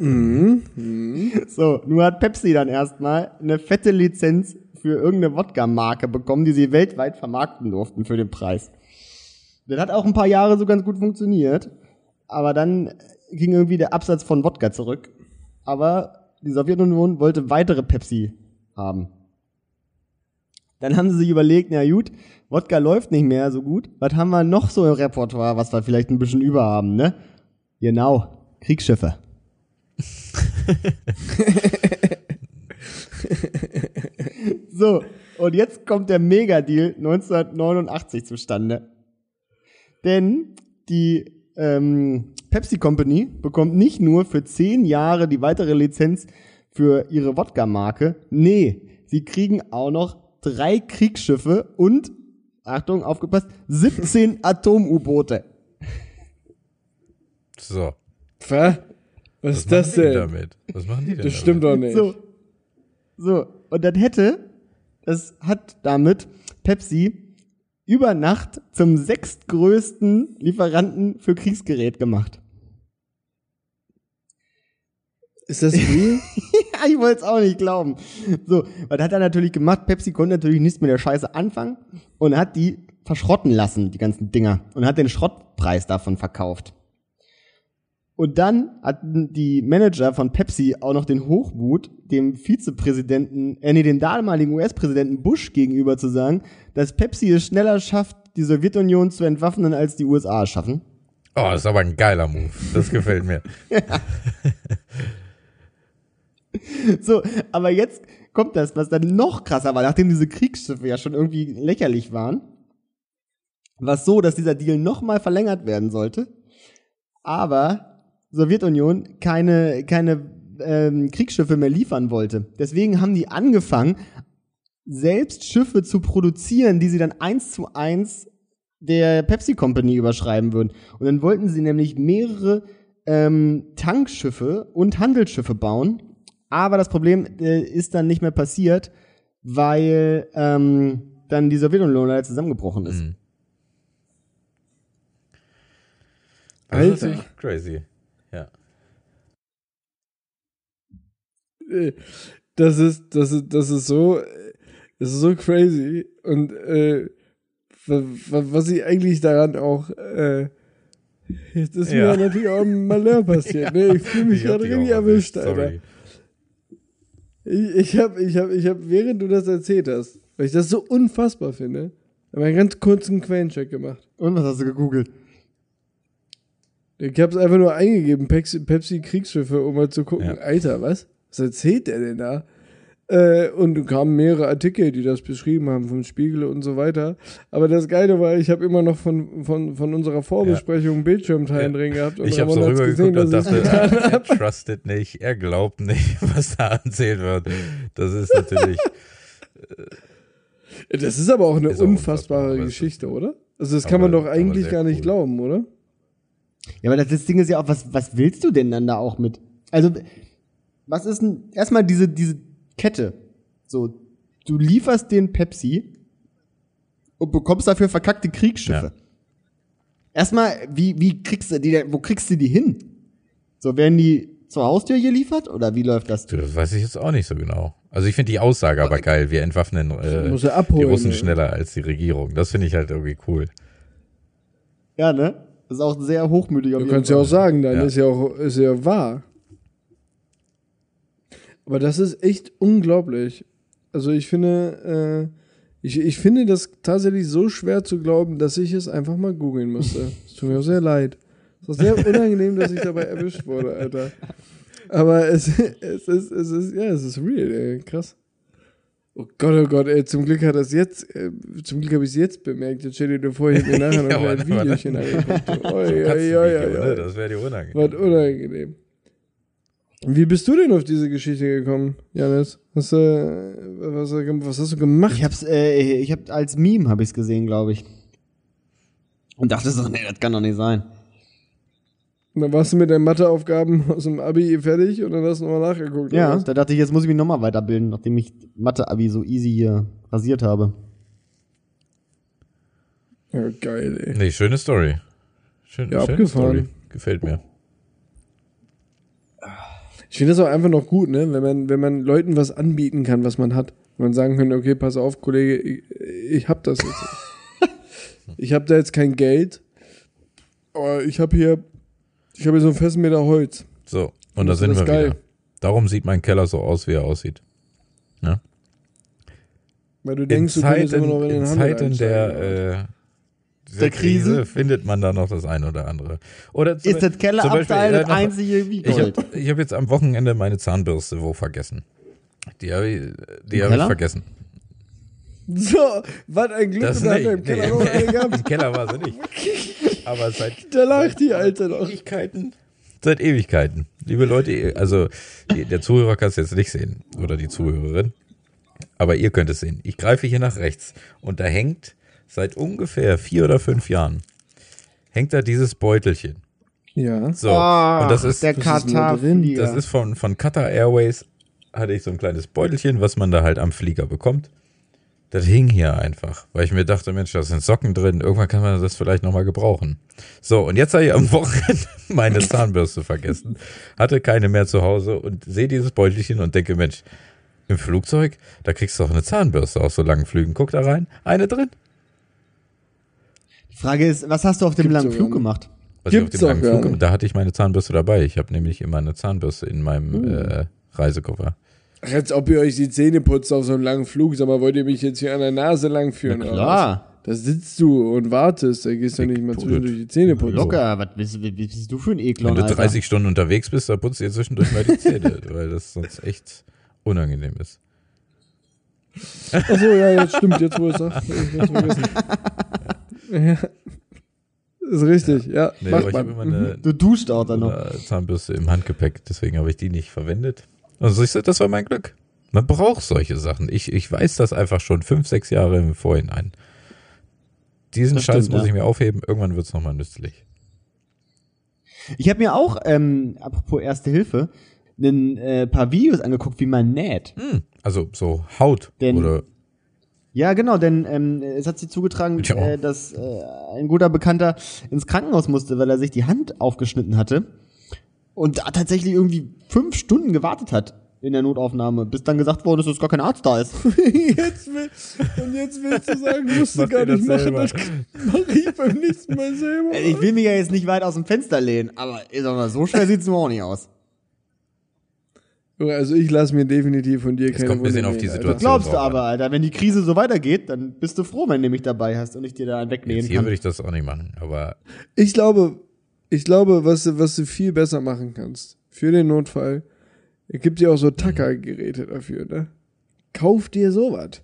So, nur hat Pepsi dann erstmal eine fette Lizenz für irgendeine Wodka-Marke bekommen, die sie weltweit vermarkten durften für den Preis. Das hat auch ein paar Jahre so ganz gut funktioniert, aber dann ging irgendwie der Absatz von Wodka zurück. Aber die Sowjetunion wollte weitere Pepsi haben. Dann haben sie sich überlegt, na gut, Wodka läuft nicht mehr so gut. Was haben wir noch so im Repertoire, was wir vielleicht ein bisschen über haben, ne? Genau, Kriegsschiffe. So, und jetzt kommt der Megadeal 1989 zustande. Denn die ähm, Pepsi Company bekommt nicht nur für zehn Jahre die weitere Lizenz für ihre Wodka-Marke, nee, sie kriegen auch noch drei Kriegsschiffe und, Achtung, aufgepasst, 17 Atom-U-Boote. So. Was? Was ist das machen die denn? damit? Was machen die denn Das stimmt doch nicht. So, so, und das hätte, das hat damit Pepsi über Nacht zum sechstgrößten Lieferanten für Kriegsgerät gemacht. Ist das real? Ja, ich wollte es auch nicht glauben. So, was hat er natürlich gemacht? Pepsi konnte natürlich nichts mit der Scheiße anfangen und hat die verschrotten lassen, die ganzen Dinger, und hat den Schrottpreis davon verkauft. Und dann hatten die Manager von Pepsi auch noch den Hochmut, dem Vizepräsidenten, äh, nee, dem damaligen US-Präsidenten Bush gegenüber zu sagen, dass Pepsi es schneller schafft, die Sowjetunion zu entwaffnen, als die USA schaffen. Oh, das ist aber ein geiler Move. Das gefällt mir. So, aber jetzt kommt das, was dann noch krasser war, nachdem diese Kriegsschiffe ja schon irgendwie lächerlich waren. War es so, dass dieser Deal nochmal verlängert werden sollte, aber Sowjetunion keine, keine ähm, Kriegsschiffe mehr liefern wollte. Deswegen haben die angefangen, selbst Schiffe zu produzieren, die sie dann eins zu eins der Pepsi Company überschreiben würden. Und dann wollten sie nämlich mehrere ähm, Tankschiffe und Handelsschiffe bauen. Aber das Problem äh, ist dann nicht mehr passiert, weil ähm, dann die Sowjetunion leider zusammengebrochen ist. Mhm. Das ist crazy. Ja. Äh, das ist, das ist, das ist so, das ist so crazy. Und äh, wa- wa- was ich eigentlich daran auch, äh, jetzt ist Ja. mir natürlich auch ein Malheur passiert. Ne? Ich fühle mich Ich hab gerade richtig erwischt, Alter. Ich, ich habe, ich habe, ich habe, während du das erzählt hast, weil ich das so unfassbar finde, habe einen ganz kurzen Quellencheck gemacht. Und was hast du gegoogelt? Ich habe es einfach nur eingegeben, Pepsi, Pepsi Kriegsschiffe, um mal zu gucken, Ja. Alter, was? Was erzählt der denn da? Äh, und kamen mehrere Artikel, die das beschrieben haben, vom Spiegel und so weiter. Aber das Geile war, ich habe immer noch von, von, von unserer Vorbesprechung einen Bildschirmteil drin gehabt. Und Ich habe so rübergeguckt und dachte, er trustet nicht, er glaubt nicht, was da erzählt wird. Das ist natürlich, Das ist aber auch eine unfassbar, unfassbare Geschichte, oder? Also das kann man doch eigentlich gar nicht cool. glauben, oder? Ja, aber das, das Ding ist ja auch, was, was willst du denn dann da auch mit? Also, was ist denn, erstmal diese, diese Kette. So, du lieferst den Pepsi und bekommst dafür verkackte Kriegsschiffe. Ja. Erstmal, wie, wie kriegst du die, denn- wo kriegst du die hin? So, werden die zur Haustür geliefert oder wie läuft das? Du, das weiß ich jetzt auch nicht so genau. Also ich finde die Aussage aber geil. Wir entwaffnen äh, die Russen ne? schneller als die Regierung. Das finde ich halt irgendwie cool. Ja, ne? Das ist auch sehr hochmütig. Du kannst ja auch sagen, dann Ja. ist ja auch ist ja wahr. Aber das ist echt unglaublich. Also ich finde, äh, ich, ich finde das tatsächlich so schwer zu glauben, dass ich es einfach mal googeln musste. Es tut mir auch sehr leid. Es ist sehr unangenehm, dass ich dabei erwischt wurde, Alter. Aber es, es ist, es ist, ja, es ist real, ey. Krass. Oh Gott, oh Gott, ey, zum Glück hat das jetzt, äh, zum Glück habe ich es jetzt bemerkt. Jetzt stell dir vor, ich hätte mir nachher noch Ja, ein Videochen angeguckt. Oi, So oi, oi, Katzenvideo, oi, ne? oi. Das wäre dir unangenehm. Was unangenehm. Wie bist du denn auf diese Geschichte gekommen, Janis? Hast du, was, was hast du gemacht? Ich hab's, äh, ich hab als Meme habe ich's gesehen, glaube ich. Und dachte so, nee, das kann doch nicht sein. Und dann warst du mit deinen Matheaufgaben aus dem Abi fertig und dann hast du nochmal nachgeguckt. Ja, da dachte ich, jetzt muss ich mich nochmal weiterbilden, nachdem ich Mathe-Abi so easy hier rasiert habe. ja geil, ey. Nee, schöne Story. Schön, Ja, schöne abgefahren. Story. Gefällt mir. Ich finde das auch einfach noch gut, ne? Wenn man, wenn man Leuten was anbieten kann, was man hat. Wenn man sagen kann, okay, pass auf, Kollege, ich, ich hab das jetzt. ich hab da jetzt kein Geld, aber ich hab hier, ich habe hier so einen festen Meter Holz. So, und da du sind das wir geil? wieder. Darum sieht mein Keller so aus, wie er aussieht. Ne? Weil du In denkst, du könntest Zeiten, immer noch in den in Zeiten der, äh, Der Krise? findet man da noch das ein oder andere. Oder zum, Ist das Kellerabteil das äh, noch- einzige wie Ich Gold? habe ich hab jetzt am Wochenende meine Zahnbürste wo vergessen. Die habe ich, die hab ich Keller? vergessen. So, was ein Glück, Das und da hat nicht. er im Keller Nee. eine. Im Keller war sie nicht. Aber seit Da lacht die Alte noch. Ewigkeiten. Seit Ewigkeiten. Liebe Leute, also der Zuhörer kann es jetzt nicht sehen oder die Zuhörerin, aber ihr könnt es sehen. Ich greife hier nach rechts und da hängt seit ungefähr vier oder fünf Jahren hängt da dieses Beutelchen. Ja. So Ah, und das ist der Katar das ist von von Qatar Airways hatte ich so ein kleines Beutelchen, was man da halt am Flieger bekommt. Das hing hier einfach, weil ich mir dachte, Mensch, da sind Socken drin, irgendwann kann man das vielleicht nochmal gebrauchen. So, und jetzt habe ich am Wochenende meine Zahnbürste vergessen, hatte keine mehr zu Hause und sehe dieses Beutelchen und denke, Mensch, im Flugzeug, da kriegst du doch eine Zahnbürste aus so langen Flügen. Guck da rein, eine drin. Die Frage ist, was hast du auf dem Gibt's langen Flug gemacht? Was ich auf Gibt's dem langen Flug, nicht. da hatte ich meine Zahnbürste dabei. Ich habe nämlich immer eine Zahnbürste in meinem äh, Reisekoffer. Ach, Als ob ihr euch die Zähne putzt auf so einem langen Flug. Sag mal, wollt ihr mich jetzt hier an der Nase lang führen? Na oder klar. Da sitzt du und wartest. Da gehst du nicht mal zwischendurch die Zähne putzen. Locker, was bist, du für ein Eklon, Wenn du Alter? 30 Stunden unterwegs bist, da putzt ihr zwischendurch mal die Zähne, weil das sonst echt unangenehm ist. Achso, ja, jetzt stimmt. Jetzt, wo ich vergessen. ja. Ist richtig, ja. Nee, aber macht man. immer eine, Du duscht auch dann noch. eine Zahnbürste im Handgepäck, deswegen habe ich die nicht verwendet. Also ich, das war mein Glück. Man braucht solche Sachen. Ich, ich weiß das einfach schon fünf, sechs Jahre im Vorhinein. Diesen Das Scheiß stimmt, muss ja. ich mir aufheben, irgendwann wird's noch nochmal nützlich. Ich habe mir auch, ähm, apropos Erste Hilfe, ein äh, paar Videos angeguckt, wie man näht. Hm, also so Haut Denn- oder Ja, genau, denn ähm, es hat sich zugetragen, äh, dass äh, ein guter Bekannter ins Krankenhaus musste, weil er sich die Hand aufgeschnitten hatte und da tatsächlich irgendwie fünf Stunden gewartet hat in der Notaufnahme, bis dann gesagt worden ist, dass gar kein Arzt da ist. jetzt will, und jetzt willst du sagen, musst du gar nicht das machen. Das mach ich beim nächsten Mal selber. Ich will mich ja jetzt nicht weit aus dem Fenster lehnen, aber ich sag mal, so schwer sieht's nur auch nicht aus. Also ich lasse mir definitiv von dir keine kommt ein bisschen auf die. Situation Glaubst du aber, Alter, wenn die Krise so weitergeht, dann bist du froh, wenn du mich dabei hast und ich dir da einen Jetzt wegnähen hier kann. würde ich das auch nicht machen, aber Ich glaube, ich glaube, was du, was du viel besser machen kannst für den Notfall, es gibt ja auch so Tacker-Geräte dafür, ne? Kauf dir sowas.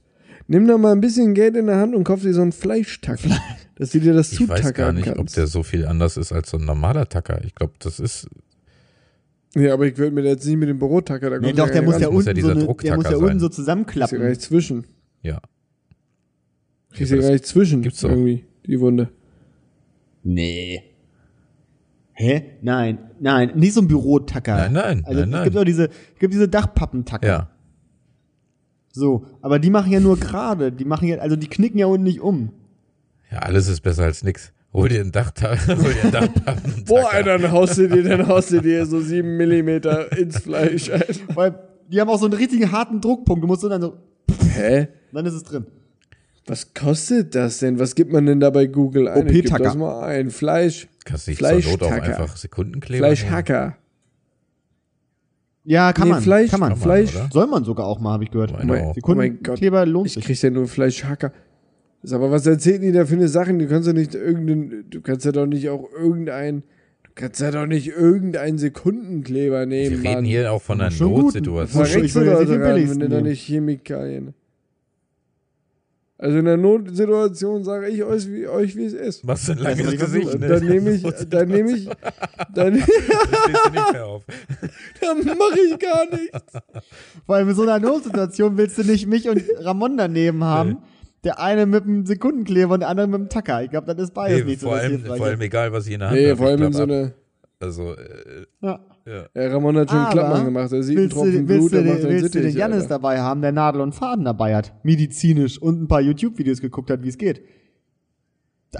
Nimm da mal ein bisschen Geld in der Hand und kauf dir so einen Fleischtacker, dass du dir das ich weiß gar zutackern nicht, ob kannst. der so viel anders ist als so ein normaler Tacker. Ich glaube, das ist ja, aber ich würde mir jetzt nicht mit dem Bürotacker, da Nee, doch, der muss ja muss ja unten so, eine, der muss ja sein. unten so Kriegst du zusammenklappen. gar nicht zwischen. ja. Kriegst Ja, du gar nicht zwischen gibt's doch. irgendwie, die Wunde. Nee. Hä? Nein, nein, nicht so ein Bürotacker. Nein, nein, also, nein, Es nein. gibt auch diese, es gibt diese Dachpappentacker. Ja. So, aber die machen ja nur gerade, die machen ja, also die knicken ja unten nicht um. Ja, alles ist besser als nix. Hol dir ein Dachta hol dir ein Dachtappen. Boah, Alter, dann haust du dir, dann haust du dir so sieben Millimeter ins Fleisch, Alter. Weil die haben auch so einen richtigen harten Druckpunkt. Du musst so dann so, Hä? dann ist es drin. Was kostet das denn? Was gibt man denn da bei Google ein? Ich geb OP-Tacker. das mal ein. Fleisch. Kannst nicht zur Not auch einfach Sekundenkleber nehmen? Fleischhacker. Ja, kann Nee, man. Fleisch- kann man. Kann man, Fleisch oder? soll man sogar auch mal, habe ich gehört. Mein- auch. Oh mein Gott. Sekundenkleber lohnt Ich sich. krieg ja nur Fleischhacker. Ist Aber was erzählen die da für eine Sachen? Du kannst ja nicht irgendeinen, du kannst ja doch nicht auch irgendein, du kannst ja doch nicht irgendeinen Sekundenkleber Wir nehmen, reden Mann. hier auch von einer gut. Notsituation. Ich Verreckst du will jetzt da dran, wenn du da nicht Chemikalien. Also in der Notsituation sage ich euch, wie, euch, wie es ist. Machst du ein langes nicht, was Gesicht, ne? Dann nehme ich, dann nehme ich, dann, Da stehst du nicht mehr auf. dann mache ich gar nichts. Vor allem in so einer Notsituation willst du nicht mich und Ramon daneben haben. Der eine mit dem Sekundenkleber und der andere mit dem Tacker. Ich glaube, das ist beides Nee, nicht so vor, das allem, vor allem egal, was ich in der Hand Nee, habe. vor allem in so eine, Also, äh, ja. Ja. ja, Ramon hat schon einen Aber Klappmann gemacht. Er sieht einen Willst du, Tropfen Blut, er macht willst du den Jannis Alter. dabei haben, der Nadel und Faden dabei hat? Medizinisch und ein paar YouTube-Videos geguckt hat, wie es geht.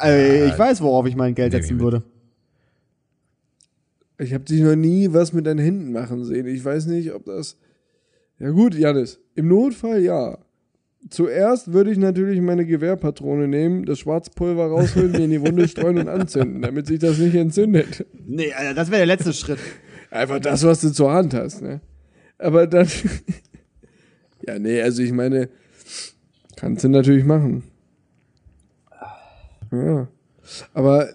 Äh, ich weiß, worauf ich mein Geld ich setzen würde. Ich habe dich noch nie was mit deinen Händen machen sehen. Ich weiß nicht, ob das. Ja gut, Janis. Im Notfall ja. Zuerst würde ich natürlich meine Gewehrpatrone nehmen, das Schwarzpulver rausholen, mir in die Wunde streuen und anzünden, damit sich das nicht entzündet. Nee, Alter, das wäre der letzte Schritt. Einfach das, was du zur Hand hast, ne? Aber dann. ja, nee, also ich meine, kannst du natürlich machen. Ja. Aber,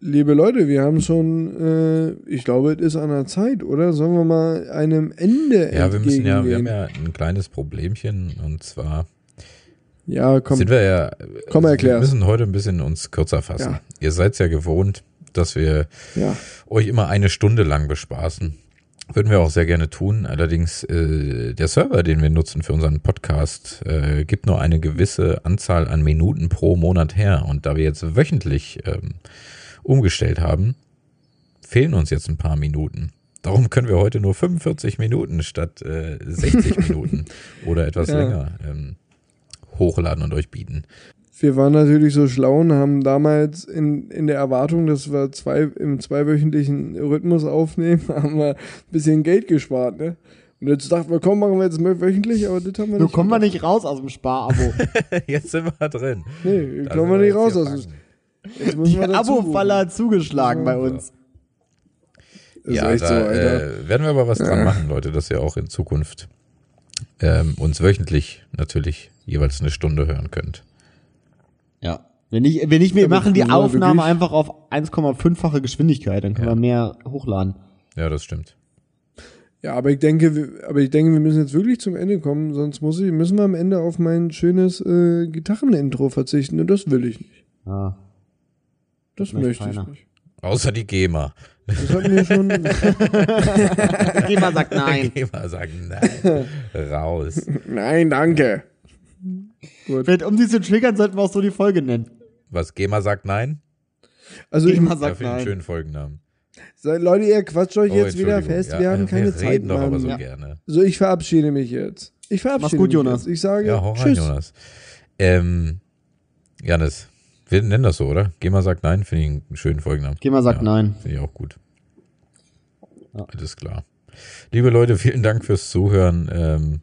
liebe Leute, wir haben schon, äh, ich glaube, es ist an der Zeit, oder? Sollen wir mal einem Ende ja, wir müssen ja, wir haben ja ein kleines Problemchen und zwar Ja, komm. sind wir ja, Komm, wir erklär's. müssen heute ein bisschen uns kürzer fassen. Ja. Ihr seid ja gewohnt, dass wir Ja. euch immer eine Stunde lang bespaßen. Würden wir auch sehr gerne tun. Allerdings äh, der Server, den wir nutzen für unseren Podcast, äh, gibt nur eine gewisse Anzahl an Minuten pro Monat her. Und da wir jetzt wöchentlich ähm, umgestellt haben, fehlen uns jetzt ein paar Minuten. Darum können wir heute nur 45 Minuten statt äh, 60 Minuten oder etwas Ja. länger ähm, hochladen und euch bieten. Wir waren natürlich so schlau und haben damals in, in der Erwartung, dass wir zwei, im zweiwöchentlichen Rhythmus aufnehmen, haben wir ein bisschen Geld gespart, ne? Und jetzt dachten wir, komm, machen wir jetzt wöchentlich, aber das haben wir So nicht. kommen wir nicht raus aus dem Sparabo. Jetzt sind wir drin. Nee, Da kommen wir nicht raus aus dem. Die Abo-Falle hat zugeschlagen bei uns. Ist ja, da so, äh, werden wir aber was dran Ja. machen, Leute, dass ihr auch in Zukunft ähm, uns wöchentlich natürlich jeweils eine Stunde hören könnt. Ja. Wenn nicht, wenn nicht, wir Aber machen die nur Aufnahme wirklich- einfach auf 1,5-fache Geschwindigkeit, dann können Ja. wir mehr hochladen. Ja, das stimmt. Ja, aber ich denke, wir, aber ich denke, wir müssen jetzt wirklich zum Ende kommen, sonst muss ich, müssen wir am Ende auf mein schönes äh, Gitarrenintro verzichten und das will ich nicht. Ja. Das Möchte möchte ich keiner. nicht. Außer die GEMA. Das hat mir schon. Gema sagt nein. GEMA sagt nein. Raus. Nein, danke. Vielleicht, um die zu triggern, sollten wir auch so die Folge nennen. Was GEMA sagt nein? Also ich, Gema Ja, sagt für einen nein. schönen Folgennamen. Seid- Leute, ihr quatscht euch Oh, jetzt wieder fest. Ja, wir haben keine wir Zeit, reden doch aber so Ja. gerne. So, ich verabschiede mich jetzt. Ich verabschiede Mach's gut, mich Jonas. Jetzt. Ich sage Ja, hau rein, Tschüss. Jonas. Ähm, Janis, wir nennen das so, oder? GEMA sagt nein, finde ich einen schönen Folgennamen. Gema sagt nein. Finde ich auch gut. Alles klar. Liebe Leute, vielen Dank fürs Zuhören. Ähm,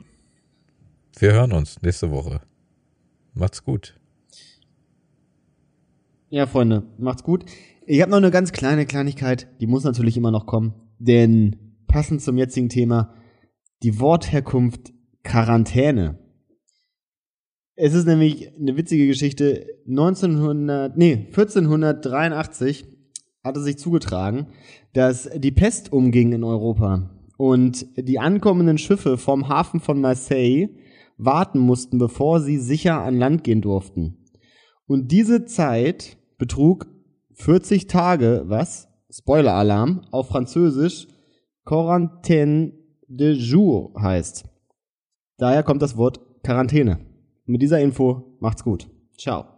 wir hören uns nächste Woche. Macht's gut. Ja, Freunde, macht's gut. Ich habe noch eine ganz kleine Kleinigkeit, die muss natürlich immer noch kommen. Denn passend zum jetzigen Thema, die Wortherkunft Quarantäne. Es ist nämlich eine witzige Geschichte. 1900, nee, 1483 hatte sich zugetragen, dass die Pest umging in Europa und die ankommenden Schiffe vom Hafen von Marseille warten mussten, bevor sie sicher an Land gehen durften. Und diese Zeit betrug 40 Tage, was? Spoiler-Alarm, auf Französisch Quarantaine de jour heißt. Daher kommt das Wort Quarantäne. Mit dieser Info macht's gut. Ciao.